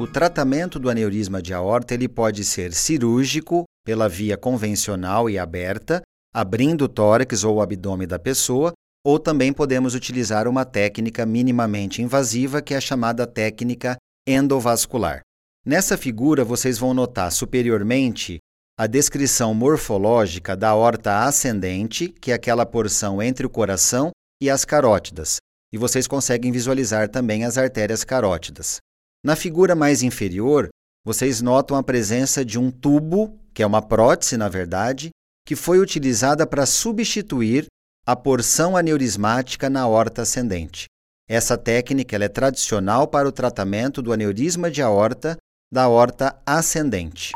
o tratamento do aneurisma de aorta ele pode ser cirúrgico pela via convencional e aberta, abrindo o tórax ou o abdômen da pessoa, ou também podemos utilizar uma técnica minimamente invasiva, que é a chamada técnica endovascular. Nessa figura, vocês vão notar superiormente a descrição morfológica da aorta ascendente, que é aquela porção entre o coração e as carótidas, e vocês conseguem visualizar também as artérias carótidas. Na figura mais inferior, vocês notam a presença de um tubo, que é uma prótese, na verdade, que foi utilizada para substituir a porção aneurismática na aorta ascendente. Essa técnica é tradicional para o tratamento do aneurisma de aorta da aorta ascendente.